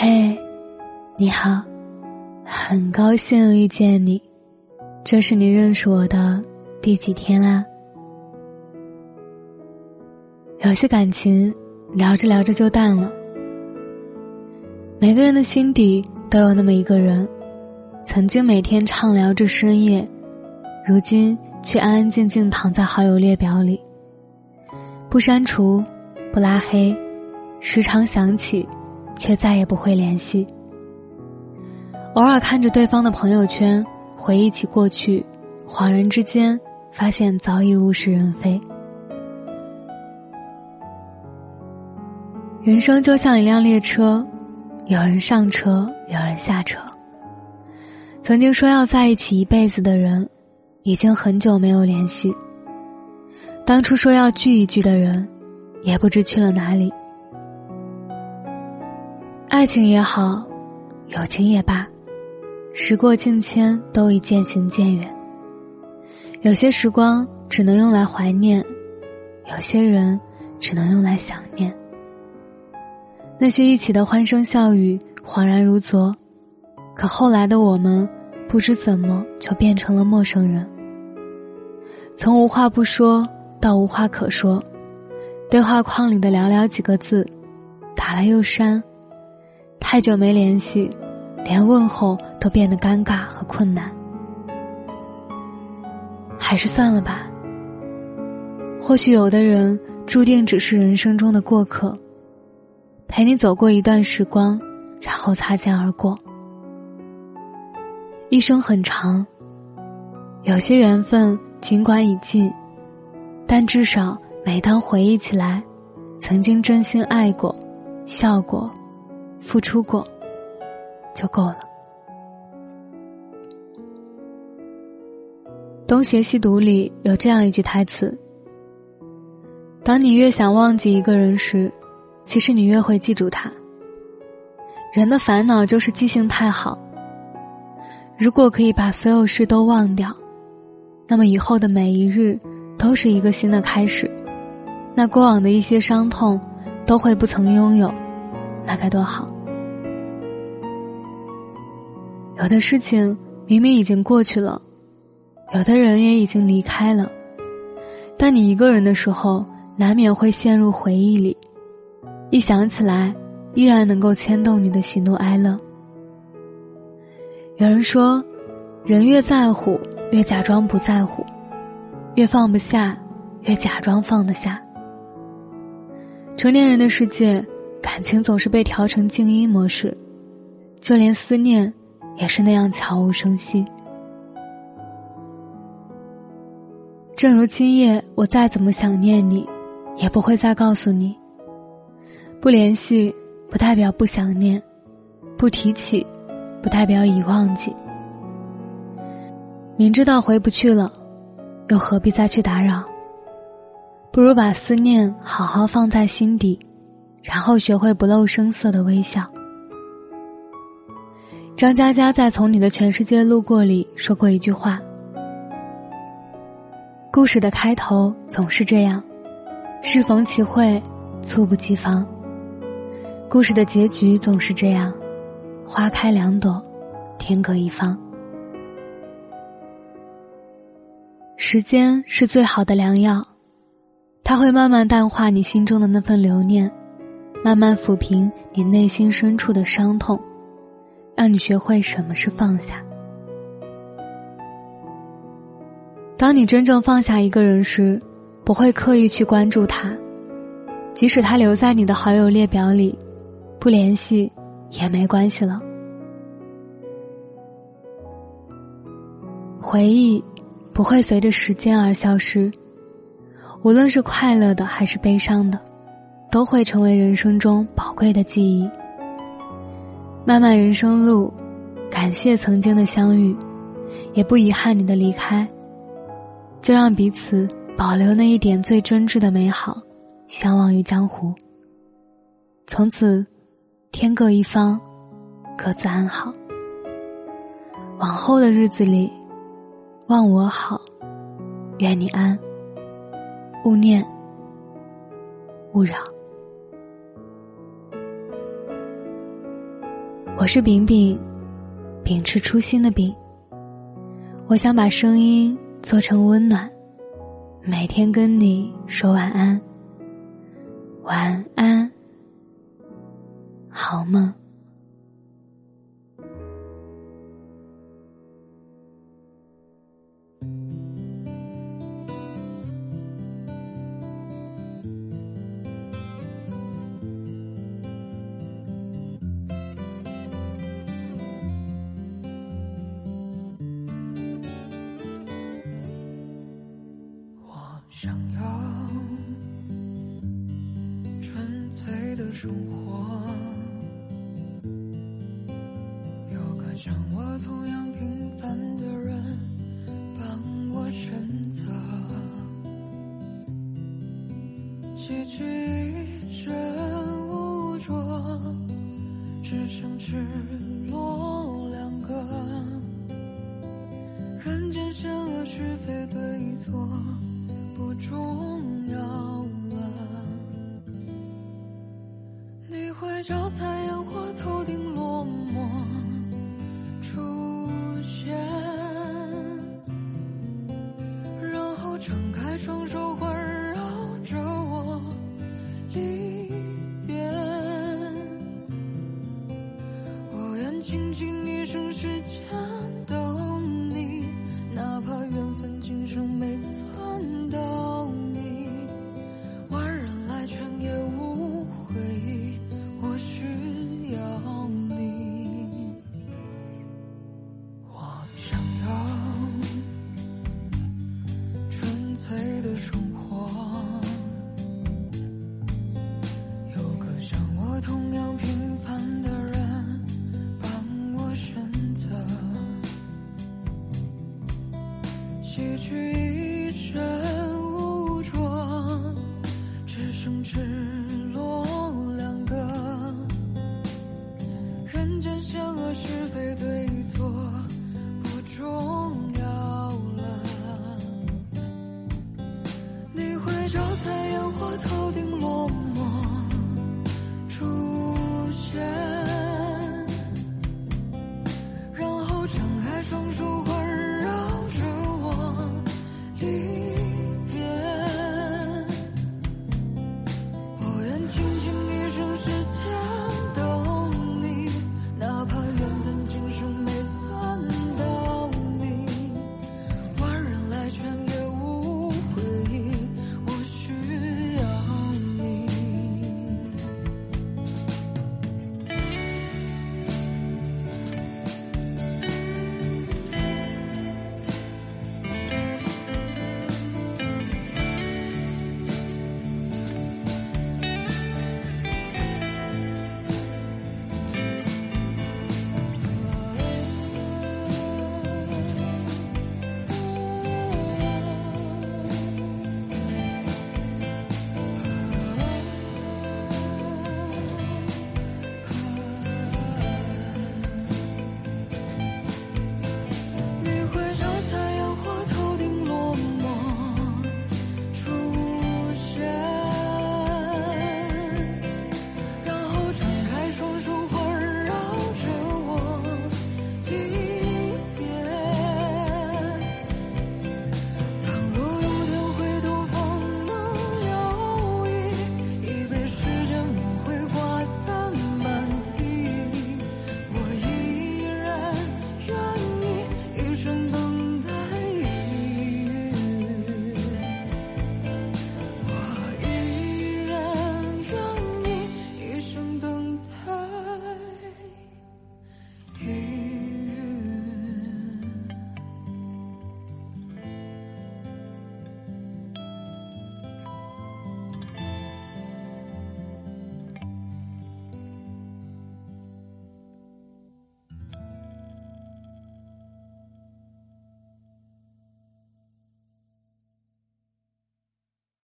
嘿，你好，很高兴遇见你，这是你认识我的第几天啦？有些感情聊着聊着就淡了，每个人的心底都有那么一个人，曾经每天畅聊至深夜，如今却安安静静躺在好友列表里，不删除，不拉黑，时常想起。却再也不会联系。偶尔看着对方的朋友圈，回忆起过去，恍然之间发现早已物是人非。人生就像一辆列车，有人上车，有人下车。曾经说要在一起一辈子的人，已经很久没有联系。当初说要聚一聚的人，也不知去了哪里。爱情也好，友情也罢，时过境迁，都已渐行渐远。有些时光只能用来怀念，有些人只能用来想念。那些一起的欢声笑语，恍然如昨，可后来的我们，不知怎么就变成了陌生人。从无话不说到无话可说，对话框里的寥寥几个字，打了又删。太久没联系，连问候都变得尴尬和困难。还是算了吧。或许有的人注定只是人生中的过客，陪你走过一段时光，然后擦肩而过。一生很长，有些缘分尽管已尽，但至少每当回忆起来，曾经真心爱过，笑过。付出过，就够了。《东邪西毒》里有这样一句台词：“当你越想忘记一个人时，其实你越会记住他。人的烦恼就是记性太好。如果可以把所有事都忘掉，那么以后的每一日都是一个新的开始。那过往的一些伤痛，都会不曾拥有。”那该多好！有的事情明明已经过去了，有的人也已经离开了，但你一个人的时候，难免会陷入回忆里，一想起来，依然能够牵动你的喜怒哀乐。有人说，人越在乎，越假装不在乎；越放不下，越假装放得下。成年人的世界。感情总是被调成静音模式，就连思念也是那样悄无声息。正如今夜，我再怎么想念你，也不会再告诉你。不联系不代表不想念，不提起不代表已忘记。明知道回不去了，又何必再去打扰？不如把思念好好放在心底。然后学会不露声色的微笑。张嘉佳在《从你的全世界路过》里说过一句话：“故事的开头总是这样，适逢其会，猝不及防；故事的结局总是这样，花开两朵，天各一方。时间是最好的良药，它会慢慢淡化你心中的那份留念。”慢慢抚平你内心深处的伤痛，让你学会什么是放下。当你真正放下一个人时，不会刻意去关注他，即使他留在你的好友列表里，不联系也没关系了。回忆不会随着时间而消失，无论是快乐的还是悲伤的。都会成为人生中宝贵的记忆。漫漫人生路，感谢曾经的相遇，也不遗憾你的离开。就让彼此保留那一点最真挚的美好，相忘于江湖。从此，天各一方，各自安好。往后的日子里，望我好，愿你安。勿念，勿扰。我是饼饼，秉持初心的饼。我想把声音做成温暖，每天跟你说晚安。晚安，好梦。想要纯粹的生活，有个像我同样平凡的人帮我选择，洗去一身污浊，只剩赤裸两个，人间善恶是非对错。不重要了，你会照在烟花头顶落寞出现，然后张开双手